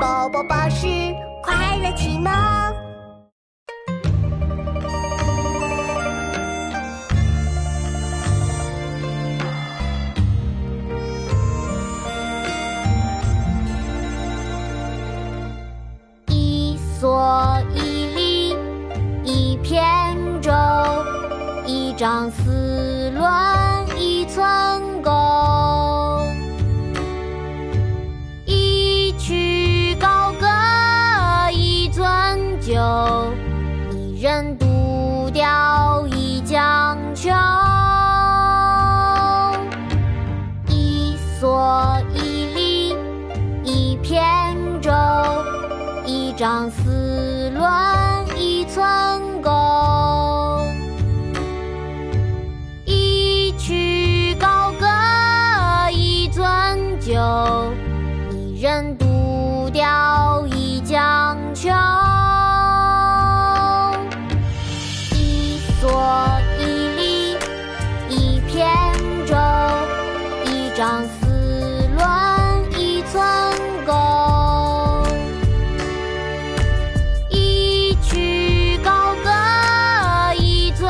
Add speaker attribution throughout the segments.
Speaker 1: 宝宝巴士快乐启蒙。一蓑一笠，一扁舟，一张丝纶，酒，一人独钓一江秋。一蓑一笠，一扁舟，一张丝纶，一寸钩。一曲高歌一樽酒，一人独钓张丝纶，一寸钩。一曲高歌一樽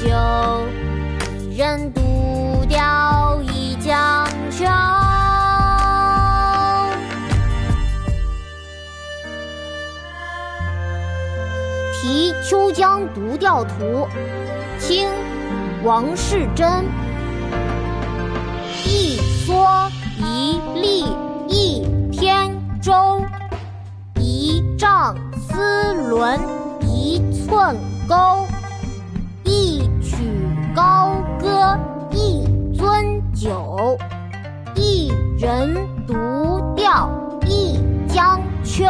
Speaker 1: 酒，一人独钓一江秋。
Speaker 2: 题《秋江独钓图》清·王士祯。立一天舟，一丈丝纶一寸钩。一曲高歌一樽酒，一人独钓一江秋